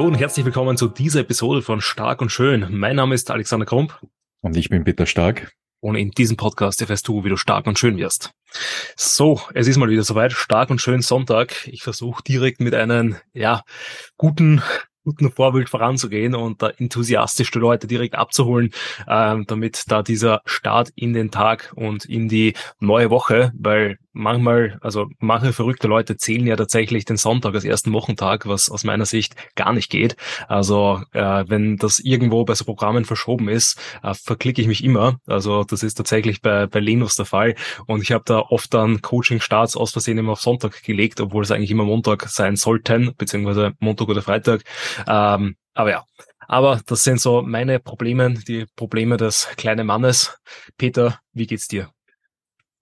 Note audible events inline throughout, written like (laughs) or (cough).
Hallo und herzlich willkommen zu dieser Episode von Stark und Schön. Mein Name ist Alexander Krump. Und ich bin Peter Stark. Und in diesem Podcast erfährst du, wie du stark und schön wirst. So, es ist mal wieder soweit. Stark und schön Sonntag. Ich versuche direkt mit einem, ja, guten guten Vorbild voranzugehen und da enthusiastisch die Leute direkt abzuholen, ähm, damit da dieser Start in den Tag und in die neue Woche, weil manchmal, also manche verrückte Leute zählen ja tatsächlich den Sonntag als ersten Wochentag, was aus meiner Sicht gar nicht geht. Also äh, wenn das irgendwo bei so Programmen verschoben ist, äh, verklicke ich mich immer. Also das ist tatsächlich bei, bei Linus der Fall. Und ich habe da oft dann Coaching-Starts aus Versehen immer auf Sonntag gelegt, obwohl es eigentlich immer Montag sein sollten, beziehungsweise Montag oder Freitag. Ähm, aber ja, aber das sind so meine Probleme, die Probleme des kleinen Mannes. Peter, wie geht's dir?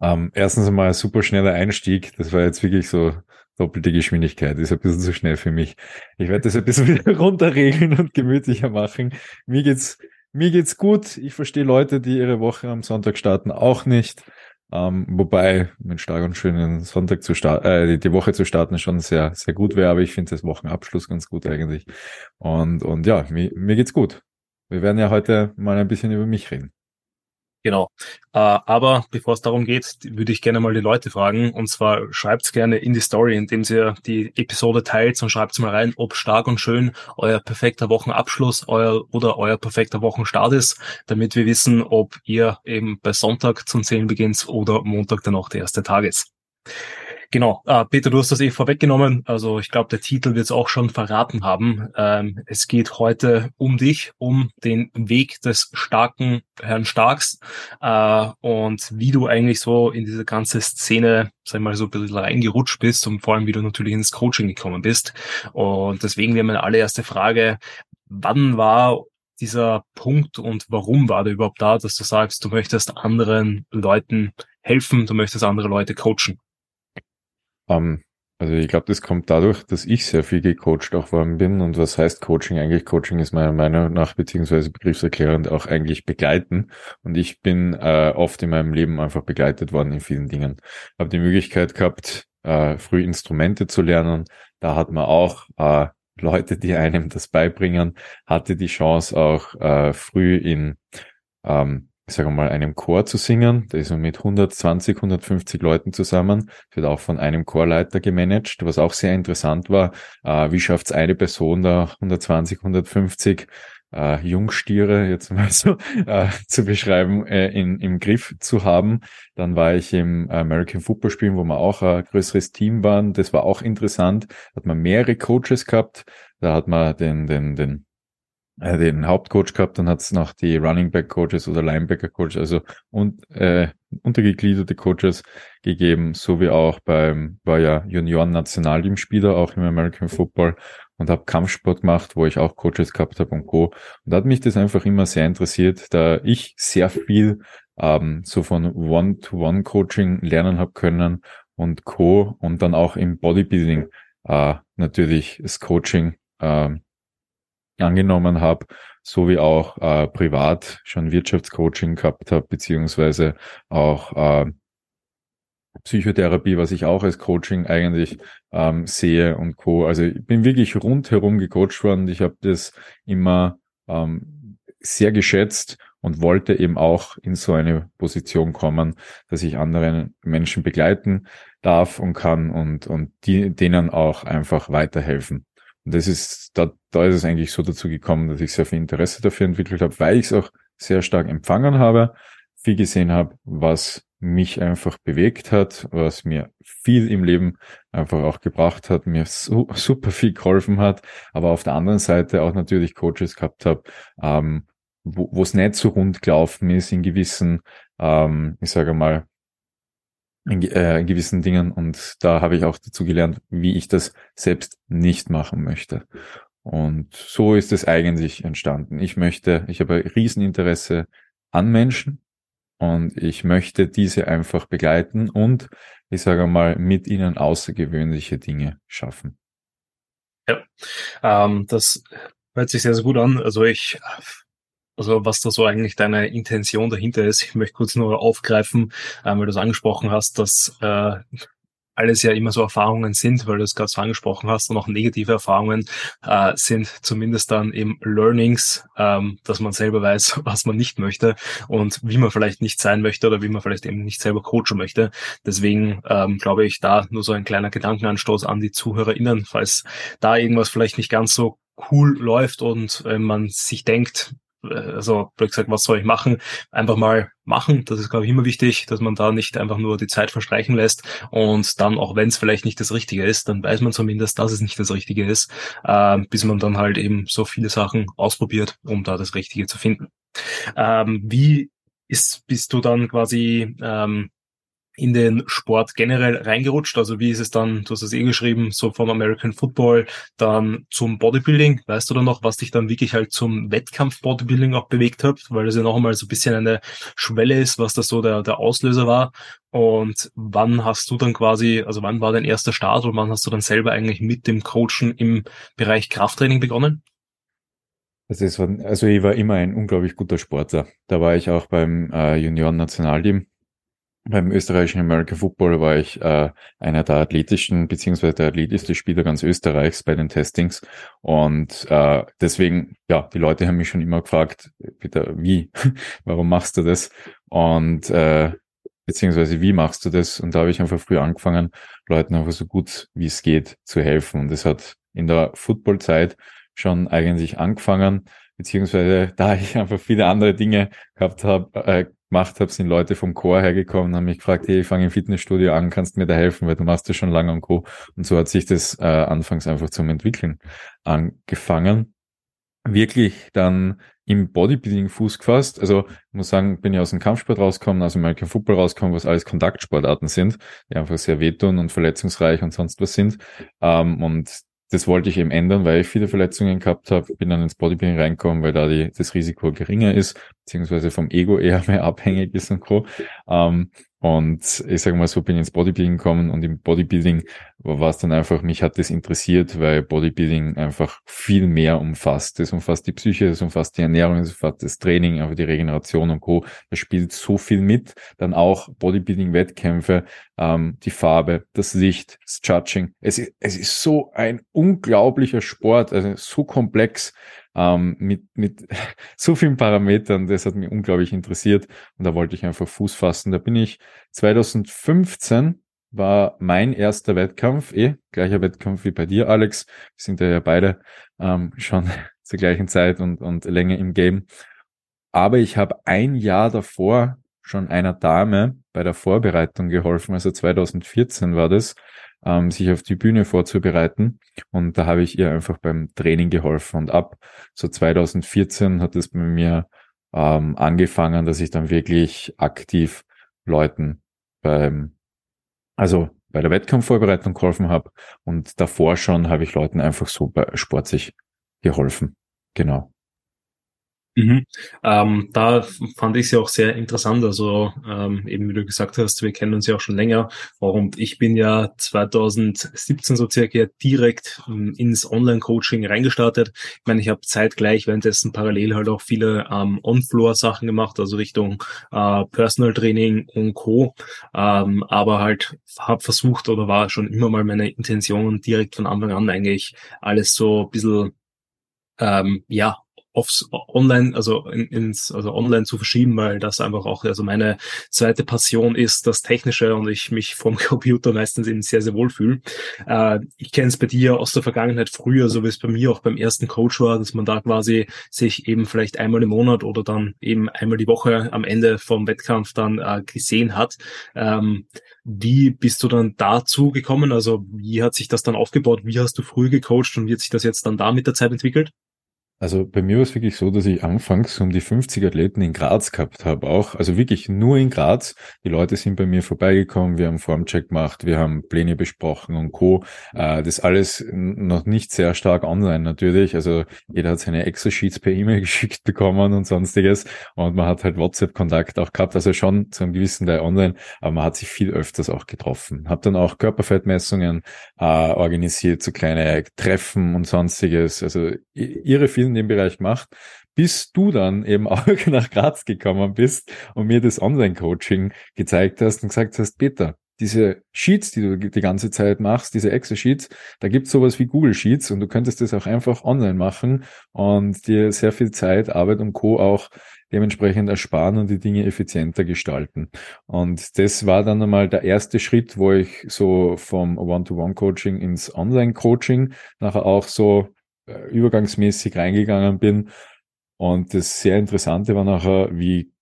Ähm, erstens einmal ein super schneller Einstieg. Das war jetzt wirklich so doppelte Geschwindigkeit. Ist ein bisschen zu schnell für mich. Ich werde das ein bisschen (laughs) wieder runterregeln und gemütlicher machen. Mir geht's, mir geht's gut. Ich verstehe Leute, die ihre Woche am Sonntag starten, auch nicht. Ähm, wobei mit stark und schönen Sonntag zu starten, äh, die Woche zu starten schon sehr, sehr gut wäre, aber ich finde das Wochenabschluss ganz gut eigentlich. Und, und ja, mir, mir geht's gut. Wir werden ja heute mal ein bisschen über mich reden. Genau. Äh, aber bevor es darum geht, würde ich gerne mal die Leute fragen. Und zwar schreibt's gerne in die Story, indem ihr die Episode teilt und schreibt's mal rein, ob stark und schön euer perfekter Wochenabschluss euer, oder euer perfekter Wochenstart ist, damit wir wissen, ob ihr eben bei Sonntag zum Zählen beginnt oder Montag dann auch der erste Tag ist. Genau, äh, Peter, du hast das eh vorweggenommen. Also ich glaube, der Titel wird es auch schon verraten haben. Ähm, es geht heute um dich, um den Weg des starken Herrn Starks äh, und wie du eigentlich so in diese ganze Szene, sag ich mal, so ein bisschen reingerutscht bist und vor allem, wie du natürlich ins Coaching gekommen bist. Und deswegen wäre meine allererste Frage, wann war dieser Punkt und warum war der überhaupt da, dass du sagst, du möchtest anderen Leuten helfen, du möchtest andere Leute coachen? Ähm, also ich glaube, das kommt dadurch, dass ich sehr viel gecoacht auch worden bin. Und was heißt Coaching eigentlich? Coaching ist meiner Meinung nach, beziehungsweise begriffserklärend auch eigentlich begleiten. Und ich bin äh, oft in meinem Leben einfach begleitet worden in vielen Dingen. Habe die Möglichkeit gehabt, äh, früh Instrumente zu lernen. Da hat man auch äh, Leute, die einem das beibringen, hatte die Chance auch äh, früh in ähm, ich sage mal, einem Chor zu singen. Der ist mit 120, 150 Leuten zusammen. Wird auch von einem Chorleiter gemanagt, was auch sehr interessant war. Äh, wie schafft es eine Person da 120, 150 äh, Jungstiere jetzt (laughs) mal so äh, zu beschreiben, äh, in, im Griff zu haben. Dann war ich im American Football Spielen, wo wir auch ein größeres Team waren. Das war auch interessant. Hat man mehrere Coaches gehabt. Da hat man den, den, den äh, den Hauptcoach gehabt, dann hat es noch die Running Back Coaches oder Linebacker Coaches, also und, äh, untergegliederte Coaches gegeben, so wie auch beim, war ja Junioren-Nationalteamspieler, auch im American Football und habe Kampfsport gemacht, wo ich auch Coaches gehabt habe und Co. Und da hat mich das einfach immer sehr interessiert, da ich sehr viel ähm, so von One-to-One-Coaching lernen habe können und Co. und dann auch im Bodybuilding äh, natürlich das Coaching äh, angenommen habe, so wie auch äh, privat schon Wirtschaftscoaching gehabt habe, beziehungsweise auch äh, Psychotherapie, was ich auch als Coaching eigentlich ähm, sehe und Co. Also ich bin wirklich rundherum gecoacht worden. Ich habe das immer ähm, sehr geschätzt und wollte eben auch in so eine Position kommen, dass ich anderen Menschen begleiten darf und kann und, und die, denen auch einfach weiterhelfen. Und das ist, da, da ist es eigentlich so dazu gekommen, dass ich sehr viel Interesse dafür entwickelt habe, weil ich es auch sehr stark empfangen habe, viel gesehen habe, was mich einfach bewegt hat, was mir viel im Leben einfach auch gebracht hat, mir so, (laughs) super viel geholfen hat, aber auf der anderen Seite auch natürlich Coaches gehabt habe, ähm, wo es nicht so rund gelaufen ist in gewissen, ähm, ich sage mal, in, äh, in gewissen Dingen und da habe ich auch dazu gelernt, wie ich das selbst nicht machen möchte. Und so ist es eigentlich entstanden. Ich möchte, ich habe ein Rieseninteresse an Menschen und ich möchte diese einfach begleiten und ich sage mal mit ihnen außergewöhnliche Dinge schaffen. Ja, ähm, das hört sich sehr, sehr gut an. Also ich also was da so eigentlich deine Intention dahinter ist. Ich möchte kurz nur aufgreifen, äh, weil du es angesprochen hast, dass äh, alles ja immer so Erfahrungen sind, weil du es gerade so angesprochen hast und auch negative Erfahrungen äh, sind zumindest dann eben Learnings, ähm, dass man selber weiß, (laughs) was man nicht möchte und wie man vielleicht nicht sein möchte oder wie man vielleicht eben nicht selber coachen möchte. Deswegen ähm, glaube ich, da nur so ein kleiner Gedankenanstoß an die ZuhörerInnen, falls da irgendwas vielleicht nicht ganz so cool läuft und äh, man sich denkt, also blöd gesagt, was soll ich machen? Einfach mal machen. Das ist, glaube ich, immer wichtig, dass man da nicht einfach nur die Zeit verstreichen lässt und dann, auch wenn es vielleicht nicht das Richtige ist, dann weiß man zumindest, dass es nicht das Richtige ist, äh, bis man dann halt eben so viele Sachen ausprobiert, um da das Richtige zu finden. Ähm, wie ist, bist du dann quasi ähm, in den Sport generell reingerutscht? Also wie ist es dann, du hast es eh geschrieben, so vom American Football dann zum Bodybuilding? Weißt du dann noch, was dich dann wirklich halt zum Wettkampf-Bodybuilding auch bewegt hat? Weil das ja noch einmal so ein bisschen eine Schwelle ist, was das so der, der Auslöser war. Und wann hast du dann quasi, also wann war dein erster Start und wann hast du dann selber eigentlich mit dem Coachen im Bereich Krafttraining begonnen? Also, es war, also ich war immer ein unglaublich guter Sportler. Da war ich auch beim äh, Junioren-Nationalteam beim österreichischen American Football war ich äh, einer der athletischen beziehungsweise der athletischste Spieler ganz Österreichs bei den Testings. Und äh, deswegen ja die Leute haben mich schon immer gefragt bitte wie? (laughs) Warum machst du das? Und äh, beziehungsweise wie machst du das? Und da habe ich einfach früh angefangen Leuten einfach so gut wie es geht zu helfen. Und das hat in der Footballzeit schon eigentlich angefangen beziehungsweise (laughs) da ich einfach viele andere Dinge gehabt habe, äh, gemacht habe, sind Leute vom Chor hergekommen und haben mich gefragt, hey, ich fange im Fitnessstudio an, kannst mir da helfen, weil du machst das schon lange und Co. Und so hat sich das äh, anfangs einfach zum Entwickeln angefangen. Wirklich dann im Bodybuilding Fuß gefasst. Also ich muss sagen, bin ich aus dem Kampfsport rausgekommen, aus dem American Football rausgekommen, was alles Kontaktsportarten sind, die einfach sehr wehtun und verletzungsreich und sonst was sind. Ähm, und das wollte ich eben ändern, weil ich viele Verletzungen gehabt habe. Bin dann ins Bodybuilding reingekommen, weil da die, das Risiko geringer ist, beziehungsweise vom Ego eher (laughs) mehr abhängig ist und Co. Ähm, und ich sage mal so, bin ins Bodybuilding gekommen und im Bodybuilding war es dann einfach, mich hat das interessiert, weil Bodybuilding einfach viel mehr umfasst. Das umfasst die Psyche, das umfasst die Ernährung, das umfasst das Training, aber die Regeneration und Co. Das spielt so viel mit. Dann auch Bodybuilding-Wettkämpfe, ähm, die Farbe, das Licht, das Judging. Es ist, es ist so ein unglaublicher Sport, also so komplex ähm, mit, mit (laughs) so vielen Parametern. Das hat mich unglaublich interessiert und da wollte ich einfach Fuß fassen. Da bin ich 2015 war mein erster Wettkampf, eh, gleicher Wettkampf wie bei dir, Alex. Wir sind ja beide ähm, schon (laughs) zur gleichen Zeit und, und länger im Game. Aber ich habe ein Jahr davor schon einer Dame bei der Vorbereitung geholfen, also 2014 war das, ähm, sich auf die Bühne vorzubereiten. Und da habe ich ihr einfach beim Training geholfen. Und ab so 2014 hat es bei mir ähm, angefangen, dass ich dann wirklich aktiv Leuten beim, also bei der Wettkampfvorbereitung geholfen habe. Und davor schon habe ich Leuten einfach so bei sportlich geholfen. Genau. Mhm. Ähm, da fand ich es ja auch sehr interessant. Also ähm, eben wie du gesagt hast, wir kennen uns ja auch schon länger. Und ich bin ja 2017 so circa direkt ähm, ins Online-Coaching reingestartet. Ich meine, ich habe zeitgleich währenddessen parallel halt auch viele ähm, On-Floor-Sachen gemacht, also Richtung äh, Personal Training und Co. Ähm, aber halt habe versucht oder war schon immer mal meine Intention direkt von Anfang an eigentlich alles so ein bisschen ähm, ja, aufs Online, also in, ins, also online zu verschieben, weil das einfach auch also meine zweite Passion ist, das Technische und ich mich vom (laughs) Computer meistens eben sehr, sehr wohl fühle. Äh, ich kenne es bei dir aus der Vergangenheit früher, so wie es bei mir auch beim ersten Coach war, dass man da quasi sich eben vielleicht einmal im Monat oder dann eben einmal die Woche am Ende vom Wettkampf dann äh, gesehen hat. Ähm, wie bist du dann dazu gekommen? Also wie hat sich das dann aufgebaut? Wie hast du früh gecoacht und wie hat sich das jetzt dann da mit der Zeit entwickelt? Also bei mir war es wirklich so, dass ich anfangs um die 50 Athleten in Graz gehabt habe auch. Also wirklich nur in Graz. Die Leute sind bei mir vorbeigekommen, wir haben Formcheck gemacht, wir haben Pläne besprochen und Co. Äh, das alles noch nicht sehr stark online natürlich. Also jeder hat seine Excel-Sheets per E-Mail (laughs) geschickt bekommen und sonstiges. Und man hat halt WhatsApp-Kontakt auch gehabt. Also schon zu einem gewissen Teil online, aber man hat sich viel öfters auch getroffen. Hab dann auch Körperfettmessungen äh, organisiert, so kleine Treffen und sonstiges. Also ihre vielen in dem Bereich gemacht, bis du dann eben (laughs) auch nach Graz gekommen bist und mir das Online-Coaching gezeigt hast und gesagt hast, Peter, diese Sheets, die du die ganze Zeit machst, diese Excel-Sheets, da gibt's sowas wie Google Sheets und du könntest das auch einfach online machen und dir sehr viel Zeit, Arbeit und Co. auch dementsprechend ersparen und die Dinge effizienter gestalten. Und das war dann einmal der erste Schritt, wo ich so vom One-to-One-Coaching ins Online-Coaching nachher auch so übergangsmäßig reingegangen bin. Und das sehr Interessante war nachher, wie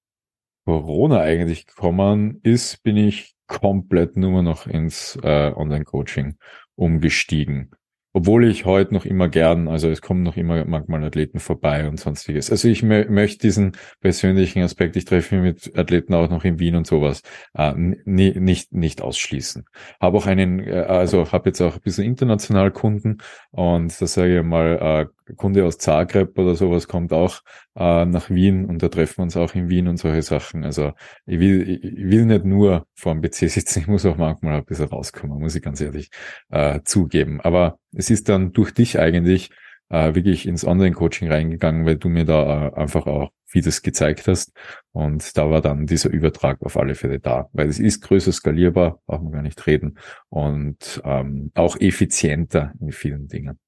Corona eigentlich gekommen ist, bin ich komplett nur noch ins äh, Online-Coaching umgestiegen. Obwohl ich heute noch immer gern, also es kommen noch immer manchmal Athleten vorbei und sonstiges. Also ich mö möchte diesen persönlichen Aspekt, ich treffe mich mit Athleten auch noch in Wien und sowas, äh, nicht, nicht ausschließen. Habe auch einen, äh, also habe jetzt auch ein bisschen international Kunden und da sage ich mal, äh, Kunde aus Zagreb oder sowas kommt auch äh, nach Wien und da treffen wir uns auch in Wien und solche Sachen. Also ich will, ich will nicht nur vor dem PC sitzen, (laughs) ich muss auch manchmal ein bisschen rauskommen, muss ich ganz ehrlich äh, zugeben. Aber es ist dann durch dich eigentlich äh, wirklich ins Online-Coaching reingegangen, weil du mir da äh, einfach auch vieles gezeigt hast. Und da war dann dieser Übertrag auf alle Fälle da, weil es ist größer skalierbar, brauchen wir gar nicht reden, und ähm, auch effizienter in vielen Dingen.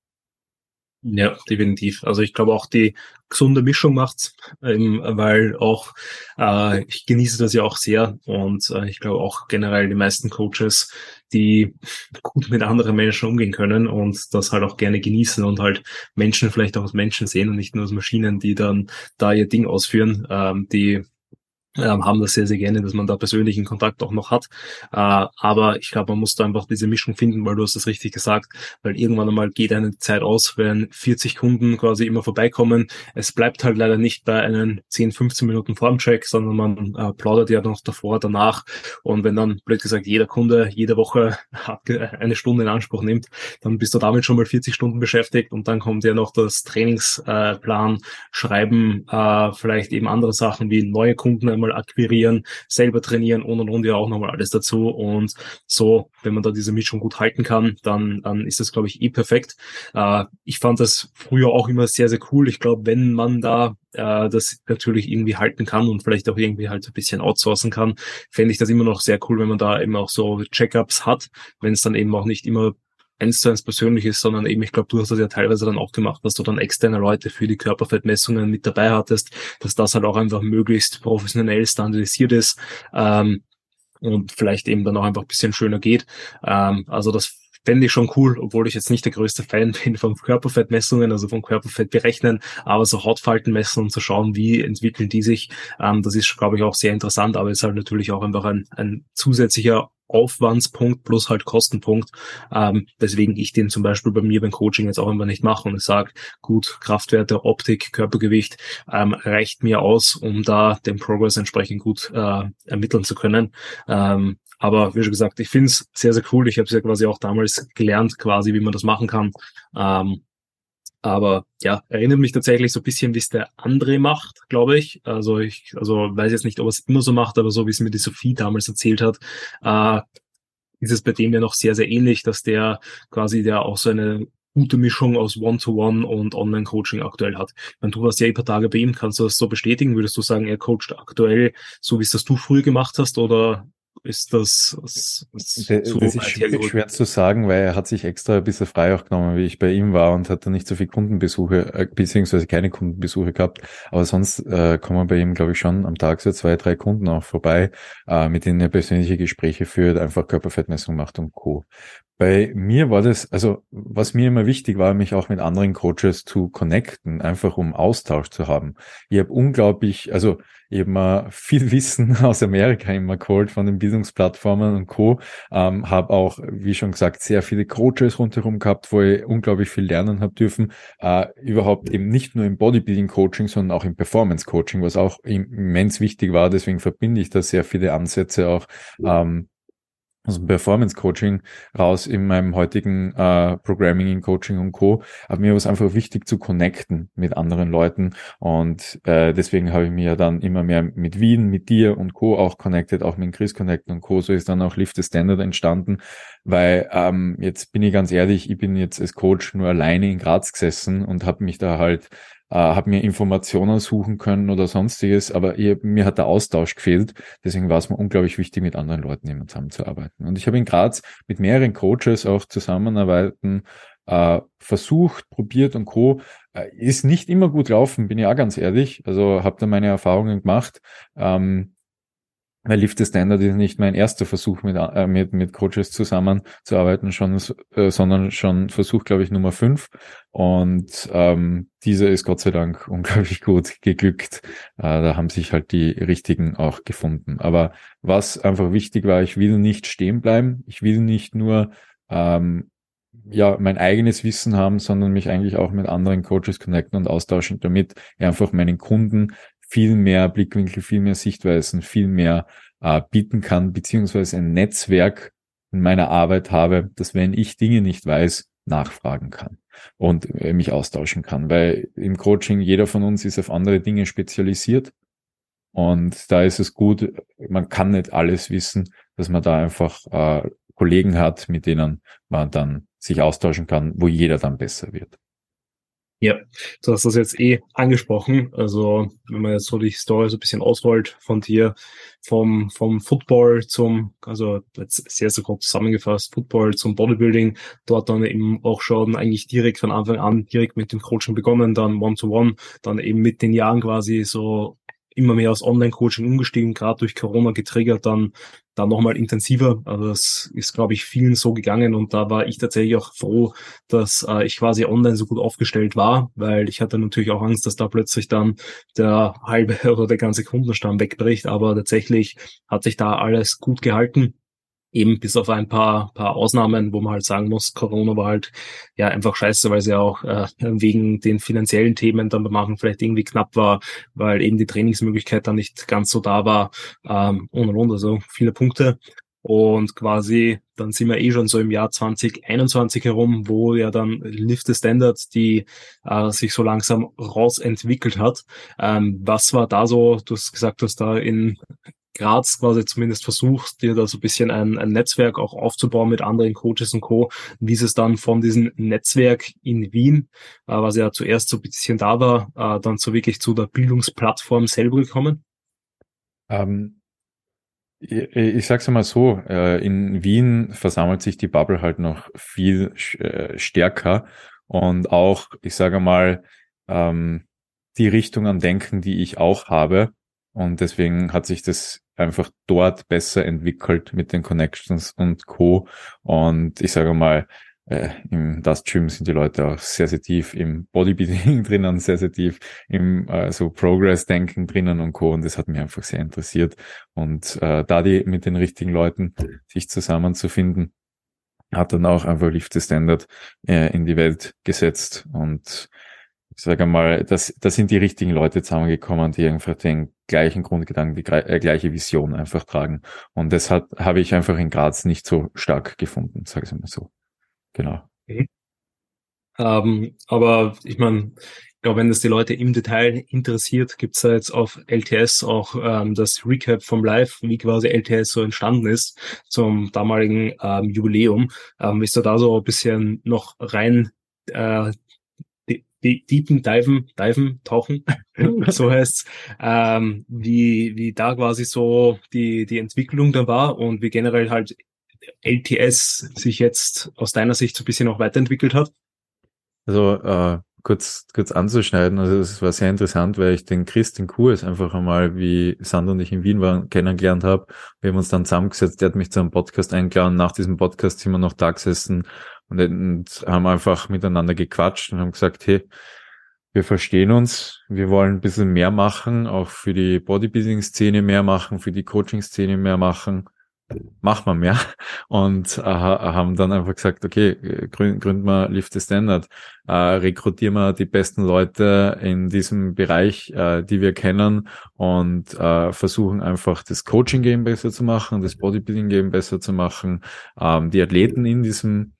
Ja, definitiv. Also ich glaube auch die gesunde Mischung macht's, ähm, weil auch äh, ich genieße das ja auch sehr und äh, ich glaube auch generell die meisten Coaches, die gut mit anderen Menschen umgehen können und das halt auch gerne genießen und halt Menschen vielleicht auch als Menschen sehen und nicht nur als Maschinen, die dann da ihr Ding ausführen, ähm, die ähm, haben das sehr, sehr gerne, dass man da persönlichen Kontakt auch noch hat. Äh, aber ich glaube, man muss da einfach diese Mischung finden, weil du hast das richtig gesagt, weil irgendwann einmal geht eine Zeit aus, wenn 40 Kunden quasi immer vorbeikommen. Es bleibt halt leider nicht bei einem 10, 15 Minuten Formcheck, sondern man äh, plaudert ja noch davor, danach. Und wenn dann, blöd gesagt, jeder Kunde jede Woche (laughs) eine Stunde in Anspruch nimmt, dann bist du damit schon mal 40 Stunden beschäftigt und dann kommt ja noch das Trainingsplan, äh, Schreiben, äh, vielleicht eben andere Sachen wie neue Kunden einmal akquirieren, selber trainieren und und und ja auch nochmal alles dazu. Und so, wenn man da diese Mischung gut halten kann, dann, dann ist das, glaube ich, eh perfekt. Äh, ich fand das früher auch immer sehr, sehr cool. Ich glaube, wenn man da äh, das natürlich irgendwie halten kann und vielleicht auch irgendwie halt ein bisschen outsourcen kann, fände ich das immer noch sehr cool, wenn man da eben auch so Checkups hat, wenn es dann eben auch nicht immer eins zu eins persönlich ist, sondern eben, ich glaube, du hast das ja teilweise dann auch gemacht, dass du dann externe Leute für die Körperfettmessungen mit dabei hattest, dass das halt auch einfach möglichst professionell standardisiert ist ähm, und vielleicht eben dann auch einfach ein bisschen schöner geht. Ähm, also das fände ich schon cool, obwohl ich jetzt nicht der größte Fan (laughs) bin von Körperfettmessungen, also von Körperfett berechnen, aber so Hautfalten messen und zu schauen, wie entwickeln die sich, ähm, das ist, glaube ich, auch sehr interessant, aber ist halt natürlich auch einfach ein, ein zusätzlicher Aufwandspunkt plus halt Kostenpunkt. Ähm, deswegen ich den zum Beispiel bei mir beim Coaching jetzt auch immer nicht mache und ich sage, gut, Kraftwerte, Optik, Körpergewicht ähm, reicht mir aus, um da den Progress entsprechend gut äh, ermitteln zu können. Ähm, aber wie schon gesagt, ich finde es sehr, sehr cool. Ich habe es ja quasi auch damals gelernt, quasi, wie man das machen kann. Ähm, aber ja, erinnert mich tatsächlich so ein bisschen, wie es der André macht, glaube ich. Also ich, also weiß jetzt nicht, ob er es immer so macht, aber so wie es mir die Sophie damals erzählt hat, äh, ist es bei dem ja noch sehr, sehr ähnlich, dass der quasi der auch so eine gute Mischung aus One-to-One -One und Online-Coaching aktuell hat. Wenn du warst ja ein paar Tage bei ihm, kannst du das so bestätigen? Würdest du sagen, er coacht aktuell so, wie es das du früher gemacht hast oder ist das, das, das, so das ist schwer, schwer, zu sagen, weil er hat sich extra ein bisschen frei auch genommen, wie ich bei ihm war und hat dann nicht so viel Kundenbesuche, äh, beziehungsweise keine Kundenbesuche gehabt. Aber sonst äh, kommen bei ihm, glaube ich, schon am Tag so zwei, drei Kunden auch vorbei, äh, mit denen er persönliche Gespräche führt, einfach Körperfettmessung macht und Co. Bei mir war das, also was mir immer wichtig war, mich auch mit anderen Coaches zu connecten, einfach um Austausch zu haben. Ich habe unglaublich, also habe mal viel (laughs) Wissen aus Amerika immer geholt von den Bildungsplattformen und Co. Ähm, habe auch, wie schon gesagt, sehr viele Coaches rundherum gehabt, wo ich unglaublich viel lernen habe dürfen. Äh, überhaupt eben nicht nur im Bodybuilding-Coaching, sondern auch im Performance-Coaching, was auch immens wichtig war. Deswegen verbinde ich da sehr viele Ansätze auch ähm, aus dem Performance Coaching raus in meinem heutigen äh, Programming in Coaching und Co. Aber mir war es einfach wichtig zu connecten mit anderen Leuten und äh, deswegen habe ich mir ja dann immer mehr mit Wien, mit dir und Co. auch connected, auch mit Chris Connect und Co. So ist dann auch Lift the Standard entstanden, weil ähm, jetzt bin ich ganz ehrlich, ich bin jetzt als Coach nur alleine in Graz gesessen und habe mich da halt äh, habe mir Informationen suchen können oder sonstiges, aber ich, mir hat der Austausch gefehlt. Deswegen war es mir unglaublich wichtig, mit anderen Leuten eben zusammenzuarbeiten. Und ich habe in Graz mit mehreren Coaches auch zusammenarbeiten äh, versucht, probiert und co. Äh, ist nicht immer gut laufen, bin ich auch ganz ehrlich. Also habe da meine Erfahrungen gemacht. Ähm, weil Lift the Standard ist nicht mein erster Versuch mit, äh, mit, mit Coaches zusammenzuarbeiten, schon, äh, sondern schon Versuch, glaube ich, Nummer fünf. Und ähm, dieser ist Gott sei Dank (laughs) unglaublich gut geglückt. Äh, da haben sich halt die richtigen auch gefunden. Aber was einfach wichtig war, ich will nicht stehen bleiben. Ich will nicht nur ähm, ja mein eigenes Wissen haben, sondern mich eigentlich auch mit anderen Coaches connecten und austauschen, damit ich einfach meinen Kunden viel mehr Blickwinkel, viel mehr Sichtweisen, viel mehr äh, bieten kann, beziehungsweise ein Netzwerk in meiner Arbeit habe, dass wenn ich Dinge nicht weiß, nachfragen kann und äh, mich austauschen kann. Weil im Coaching jeder von uns ist auf andere Dinge spezialisiert. Und da ist es gut, man kann nicht alles wissen, dass man da einfach äh, Kollegen hat, mit denen man dann sich austauschen kann, wo jeder dann besser wird. Ja, du hast das jetzt eh angesprochen. Also, wenn man jetzt so die Story so ein bisschen ausrollt von dir, vom, vom Football zum, also jetzt sehr, sehr grob zusammengefasst, Football zum Bodybuilding, dort dann eben auch schon eigentlich direkt von Anfang an direkt mit dem Coaching begonnen, dann One-to-One, -one, dann eben mit den Jahren quasi so immer mehr aus Online-Coaching umgestiegen, gerade durch Corona getriggert, dann dann nochmal intensiver. Also das ist, glaube ich, vielen so gegangen und da war ich tatsächlich auch froh, dass äh, ich quasi online so gut aufgestellt war, weil ich hatte natürlich auch Angst, dass da plötzlich dann der halbe (laughs) oder der ganze Kundenstamm wegbricht, aber tatsächlich hat sich da alles gut gehalten eben bis auf ein paar, paar Ausnahmen, wo man halt sagen muss, Corona war halt ja einfach scheiße, weil ja auch äh, wegen den finanziellen Themen dann beim Machen vielleicht irgendwie knapp war, weil eben die Trainingsmöglichkeit dann nicht ganz so da war ähm, und und und, also viele Punkte. Und quasi, dann sind wir eh schon so im Jahr 2021 herum, wo ja dann Lift the Standard, die äh, sich so langsam rausentwickelt hat. Ähm, was war da so, du hast gesagt, du hast da in Graz quasi zumindest versuchst, dir da so ein bisschen ein, ein Netzwerk auch aufzubauen mit anderen Coaches und Co. Wie ist es dann von diesem Netzwerk in Wien, äh, was ja zuerst so ein bisschen da war, äh, dann so wirklich zu der Bildungsplattform selber gekommen? Ähm, ich, ich sag's einmal so, äh, in Wien versammelt sich die Bubble halt noch viel äh, stärker und auch, ich sage mal, ähm, die Richtung an Denken, die ich auch habe. Und deswegen hat sich das einfach dort besser entwickelt mit den Connections und Co. Und ich sage mal, äh, im Dust Gym sind die Leute auch sehr, sehr tief im Bodybuilding (laughs) drinnen, sehr, sehr tief im äh, so Progress-Denken drinnen und Co. Und das hat mich einfach sehr interessiert. Und äh, da die mit den richtigen Leuten sich zusammenzufinden, hat dann auch einfach Lift the Standard äh, in die Welt gesetzt. Und ich sage mal, das, das sind die richtigen Leute zusammengekommen, die einfach den gleichen Grundgedanken, die äh, gleiche Vision einfach tragen. Und das hat, habe ich einfach in Graz nicht so stark gefunden, sage ich mal so. Genau. Okay. Ähm, aber ich meine, ich glaube, wenn das die Leute im Detail interessiert, gibt es da jetzt auf LTS auch ähm, das Recap vom Live, wie quasi LTS so entstanden ist zum damaligen ähm, Jubiläum. Ähm, willst du da so ein bisschen noch rein äh, Deepen, Diven, Diven, Tauchen, (laughs) so heißt's, ähm, wie, wie da quasi so die, die Entwicklung da war und wie generell halt LTS sich jetzt aus deiner Sicht so ein bisschen auch weiterentwickelt hat? Also äh, kurz, kurz anzuschneiden, also es war sehr interessant, weil ich den Chris, den Kurs einfach einmal, wie Sandro und ich in Wien waren, kennengelernt habe. Wir haben uns dann zusammengesetzt, der hat mich zu einem Podcast eingeladen. Nach diesem Podcast sind wir noch da gesessen und, haben einfach miteinander gequatscht und haben gesagt, hey, wir verstehen uns, wir wollen ein bisschen mehr machen, auch für die Bodybuilding-Szene mehr machen, für die Coaching-Szene mehr machen machen wir mehr und äh, haben dann einfach gesagt, okay, gründen gründ wir Lift the Standard, äh, rekrutieren wir die besten Leute in diesem Bereich, äh, die wir kennen und äh, versuchen einfach das Coaching-Game besser zu machen, das Bodybuilding-Game besser zu machen, ähm, die Athleten in diesem,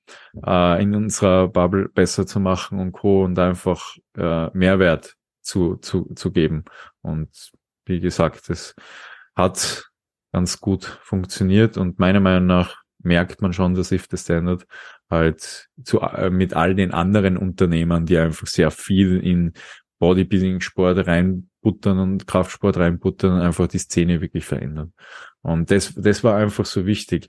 äh, in unserer Bubble besser zu machen und Co. und einfach äh, Mehrwert zu, zu, zu geben. Und wie gesagt, es hat ganz gut funktioniert und meiner Meinung nach merkt man schon, dass If the Standard halt zu, äh, mit all den anderen Unternehmern, die einfach sehr viel in Bodybuilding-Sport reinbuttern und Kraftsport reinbuttern einfach die Szene wirklich verändern. Und das, das war einfach so wichtig.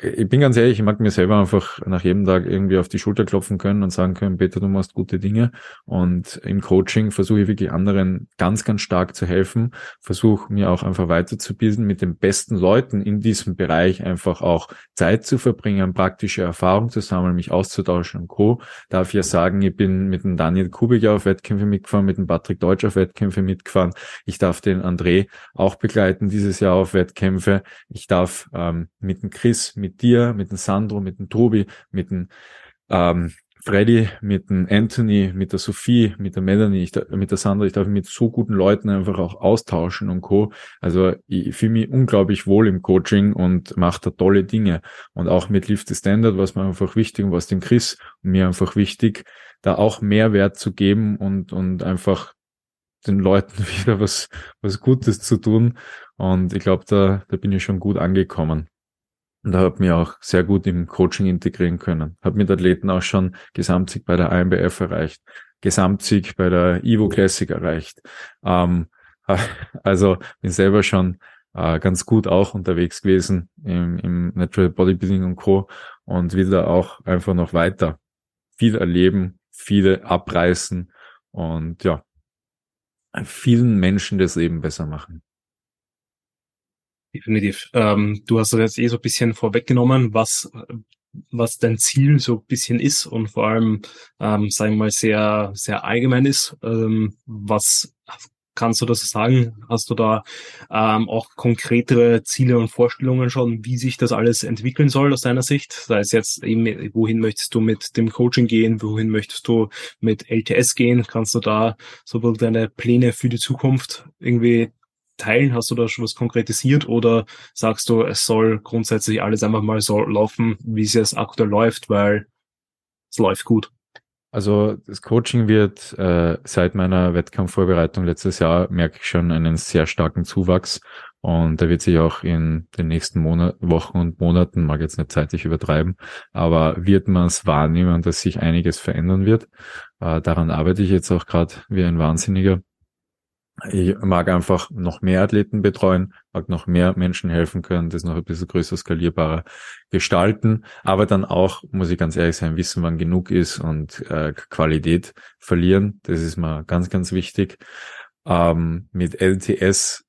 Ich bin ganz ehrlich, ich mag mir selber einfach nach jedem Tag irgendwie auf die Schulter klopfen können und sagen können, Peter, du machst gute Dinge. Und im Coaching versuche ich wirklich anderen ganz, ganz stark zu helfen, versuche mir auch einfach weiterzubilden, mit den besten Leuten in diesem Bereich einfach auch Zeit zu verbringen, praktische Erfahrung zu sammeln, mich auszutauschen und Co. Darf ja sagen, ich bin mit dem Daniel Kubik auf Wettkämpfe mitgefahren, mit dem Patrick Deutsch auf Wettkämpfe mitgefahren. Ich darf den André auch begleiten dieses Jahr auf Wettkämpfe. Hilfe. Ich darf ähm, mit dem Chris, mit dir, mit dem Sandro, mit dem Tobi, mit dem ähm, Freddy, mit dem Anthony, mit der Sophie, mit der Melanie, ich, mit der Sandra, ich darf mit so guten Leuten einfach auch austauschen und Co. Also ich fühle mich unglaublich wohl im Coaching und mache da tolle Dinge. Und auch mit Lift the Standard, was mir einfach wichtig und was dem Chris und mir einfach wichtig, da auch Mehrwert zu geben und, und einfach den Leuten (laughs) wieder was, was Gutes zu tun. Und ich glaube, da, da bin ich schon gut angekommen. Und da habe mir auch sehr gut im Coaching integrieren können. Habe mit Athleten auch schon Gesamtsieg bei der IMBF erreicht, Gesamtsieg bei der Evo Classic erreicht. Ähm, (laughs) also bin selber schon äh, ganz gut auch unterwegs gewesen im, im Natural Bodybuilding und Co. Und will da auch einfach noch weiter viel erleben, viele abreißen und ja, vielen Menschen das Leben besser machen. Definitiv. Ähm, du hast das jetzt eh so ein bisschen vorweggenommen, was, was dein Ziel so ein bisschen ist und vor allem, ähm, sagen wir mal, sehr, sehr allgemein ist. Ähm, was kannst du das sagen? Hast du da ähm, auch konkretere Ziele und Vorstellungen schon, wie sich das alles entwickeln soll aus deiner Sicht? Sei es jetzt eben, wohin möchtest du mit dem Coaching gehen? Wohin möchtest du mit LTS gehen? Kannst du da so deine Pläne für die Zukunft irgendwie teilen? Hast du da schon was konkretisiert oder sagst du, es soll grundsätzlich alles einfach mal so laufen, wie es jetzt aktuell läuft, weil es läuft gut? Also das Coaching wird äh, seit meiner Wettkampfvorbereitung letztes Jahr merke ich schon einen sehr starken Zuwachs und da wird sich auch in den nächsten Monat, Wochen und Monaten, mag jetzt nicht zeitlich übertreiben, aber wird man es wahrnehmen, dass sich einiges verändern wird. Äh, daran arbeite ich jetzt auch gerade wie ein Wahnsinniger. Ich mag einfach noch mehr Athleten betreuen, mag noch mehr Menschen helfen können, das noch ein bisschen größer skalierbarer gestalten, aber dann auch, muss ich ganz ehrlich sein, wissen, wann genug ist und äh, Qualität verlieren. Das ist mal ganz, ganz wichtig. Ähm, mit LTS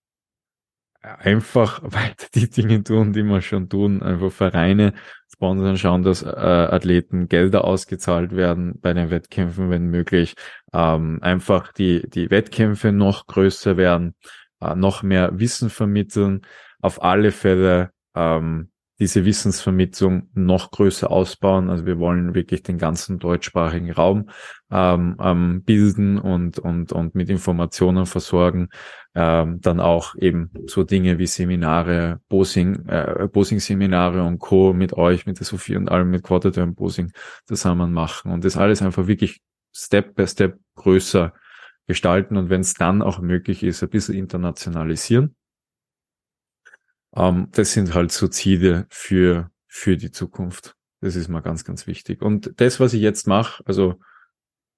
einfach (laughs) weiter die Dinge tun, die wir schon tun, einfach Vereine sponsern, schauen, dass äh, Athleten Gelder ausgezahlt werden bei den Wettkämpfen, wenn möglich, ähm, einfach die, die Wettkämpfe noch größer werden, äh, noch mehr Wissen vermitteln, auf alle Fälle ähm, diese Wissensvermittlung noch größer ausbauen. Also wir wollen wirklich den ganzen deutschsprachigen Raum ähm, ähm, bilden und, und, und mit Informationen versorgen. Ähm, dann auch eben so Dinge wie Seminare, Posing, äh, Posing-Seminare und Co. mit euch, mit der Sophie und allem mit Quarterterm Posing zusammen machen und das alles einfach wirklich Step by Step größer gestalten und wenn es dann auch möglich ist, ein bisschen internationalisieren. Ähm, das sind halt so Ziele für, für die Zukunft. Das ist mal ganz, ganz wichtig. Und das, was ich jetzt mache, also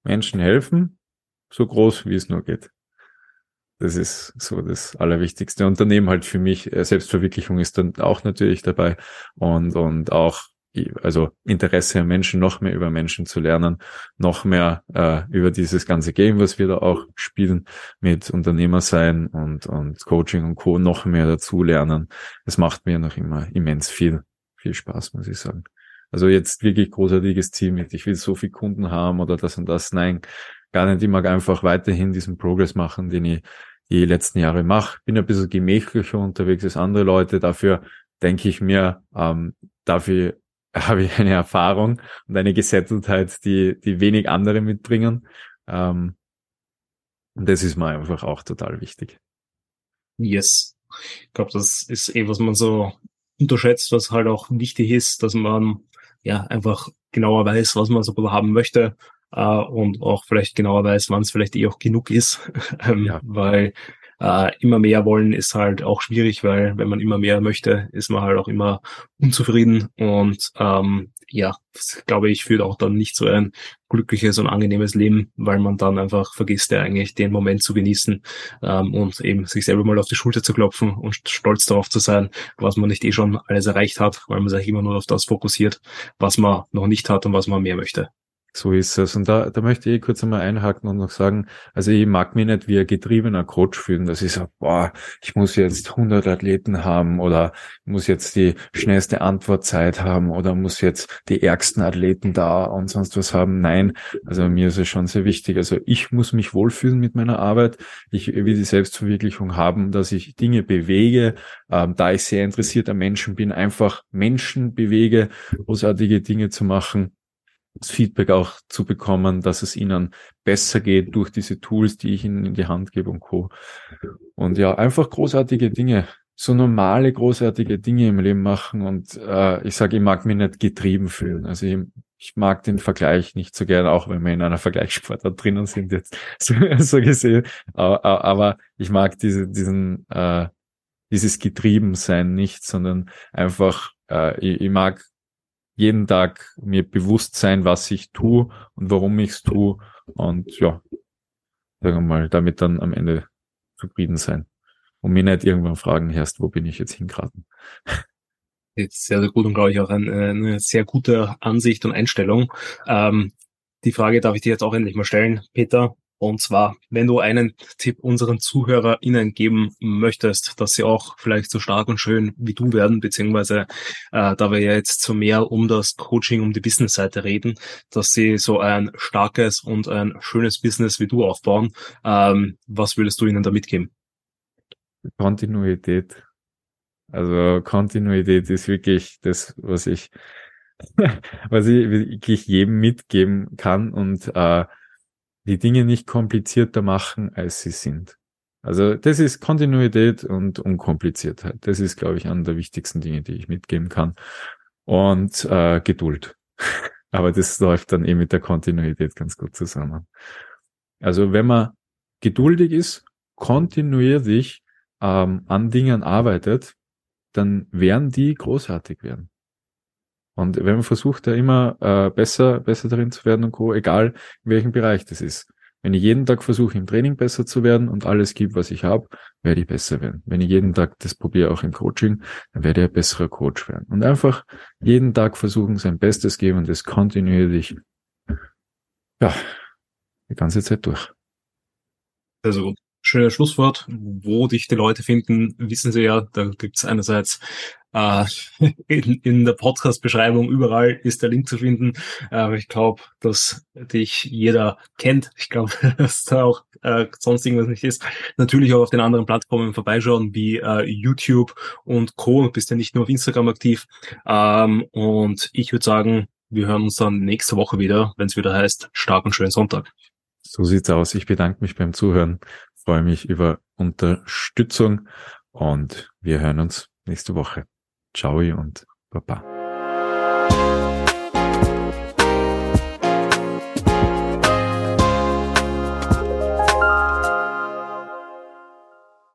Menschen helfen, so groß wie es nur geht. Das ist so das Allerwichtigste. Unternehmen halt für mich, äh, Selbstverwirklichung ist dann auch natürlich dabei und, und auch also Interesse an Menschen, noch mehr über Menschen zu lernen, noch mehr äh, über dieses ganze Game, was wir da auch spielen, mit Unternehmer sein und, und Coaching und Co. noch mehr dazu lernen. Es macht mir noch immer immens viel, viel Spaß, muss ich sagen. Also jetzt wirklich großartiges Ziel mit, ich will so viel Kunden haben oder das und das. Nein, gar nicht. Ich mag einfach weiterhin diesen Progress machen, den ich die letzten Jahre mache. Bin ein bisschen gemächlicher unterwegs als andere Leute. Dafür denke ich mir, ähm, dafür (laughs) habe ich eine Erfahrung und eine Gesetteltheit, die, die wenig andere mitbringen. Ähm, und das ist mir einfach auch total wichtig. Yes. Ich glaube, das ist eh, was man so unterschätzt, was halt auch wichtig ist, dass man ja einfach genauer weiß, was man so haben möchte äh, und auch vielleicht genauer weiß, wann es vielleicht eh auch genug ist, (laughs) ähm, ja. weil äh, immer mehr wollen ist halt auch schwierig, weil wenn man immer mehr möchte, ist man halt auch immer unzufrieden. Und ähm, ja, das, glaube ich, führt auch dann nicht so ein glückliches und angenehmes Leben, weil man dann einfach vergisst, ja eigentlich den Moment zu genießen ähm, und eben sich selber mal auf die Schulter zu klopfen und stolz darauf zu sein, was man nicht eh schon alles erreicht hat, weil man sich immer nur auf das fokussiert, was man noch nicht hat und was man mehr möchte. So ist es. Und da, da möchte ich kurz einmal einhaken und noch sagen, also ich mag mich nicht wie ein getriebener Coach fühlen, dass ich sage, boah, ich muss jetzt 100 Athleten haben oder muss jetzt die schnellste Antwortzeit haben oder muss jetzt die ärgsten Athleten da und sonst was haben. Nein, also mir ist es schon sehr wichtig. Also ich muss mich wohlfühlen mit meiner Arbeit. Ich will die Selbstverwirklichung haben, dass ich Dinge bewege, ähm, da ich sehr interessiert an Menschen bin, einfach Menschen bewege, großartige Dinge zu machen das Feedback auch zu bekommen, dass es ihnen besser geht durch diese Tools, die ich ihnen in die Hand gebe und Co. Und ja, einfach großartige Dinge, so normale, großartige Dinge im Leben machen. Und äh, ich sage, ich mag mich nicht getrieben fühlen. Also ich, ich mag den Vergleich nicht so gern, auch wenn wir in einer Vergleichssportart drinnen sind jetzt (laughs) so, so gesehen. Aber, aber ich mag diese, diesen, äh, dieses Getriebensein nicht, sondern einfach, äh, ich, ich mag jeden Tag mir bewusst sein, was ich tue und warum ich es tue und ja, sagen wir mal, damit dann am Ende zufrieden sein und mir nicht irgendwann fragen erst, wo bin ich jetzt hingeraten. Sehr, sehr gut und glaube ich auch eine, eine sehr gute Ansicht und Einstellung. Ähm, die Frage darf ich dir jetzt auch endlich mal stellen, Peter. Und zwar, wenn du einen Tipp unseren ZuhörerInnen geben möchtest, dass sie auch vielleicht so stark und schön wie du werden, beziehungsweise äh, da wir ja jetzt so mehr um das Coaching, um die Business-Seite reden, dass sie so ein starkes und ein schönes Business wie du aufbauen, ähm, was würdest du ihnen da mitgeben? Kontinuität. Also Kontinuität ist wirklich das, was ich, (laughs) was ich wirklich jedem mitgeben kann und äh, die Dinge nicht komplizierter machen, als sie sind. Also das ist Kontinuität und Unkompliziertheit. Das ist, glaube ich, einer der wichtigsten Dinge, die ich mitgeben kann. Und äh, Geduld. (laughs) Aber das läuft dann eben mit der Kontinuität ganz gut zusammen. Also wenn man geduldig ist, kontinuierlich ähm, an Dingen arbeitet, dann werden die großartig werden. Und wenn man versucht, da immer äh, besser, besser darin zu werden und Co., egal in welchem Bereich das ist. Wenn ich jeden Tag versuche, im Training besser zu werden und alles gebe, was ich habe, werde ich besser werden. Wenn ich jeden Tag das probiere, auch im Coaching, dann werde ich ein besserer Coach werden. Und einfach jeden Tag versuchen, sein Bestes geben und das kontinuierlich, ja, die ganze Zeit durch. Also schönes Schlusswort. Wo dich die Leute finden, wissen sie ja. Da gibt's einerseits (laughs) in, in der Podcast-Beschreibung überall ist der Link zu finden. Äh, ich glaube, dass dich jeder kennt. Ich glaube, (laughs) dass da auch äh, sonst irgendwas nicht ist. Natürlich auch auf den anderen Plattformen vorbeischauen, wie äh, YouTube und Co. Du bist ja nicht nur auf Instagram aktiv. Ähm, und ich würde sagen, wir hören uns dann nächste Woche wieder, wenn es wieder heißt, stark und schönen Sonntag. So sieht's aus. Ich bedanke mich beim Zuhören, freue mich über Unterstützung und wir hören uns nächste Woche. Ciao und Baba.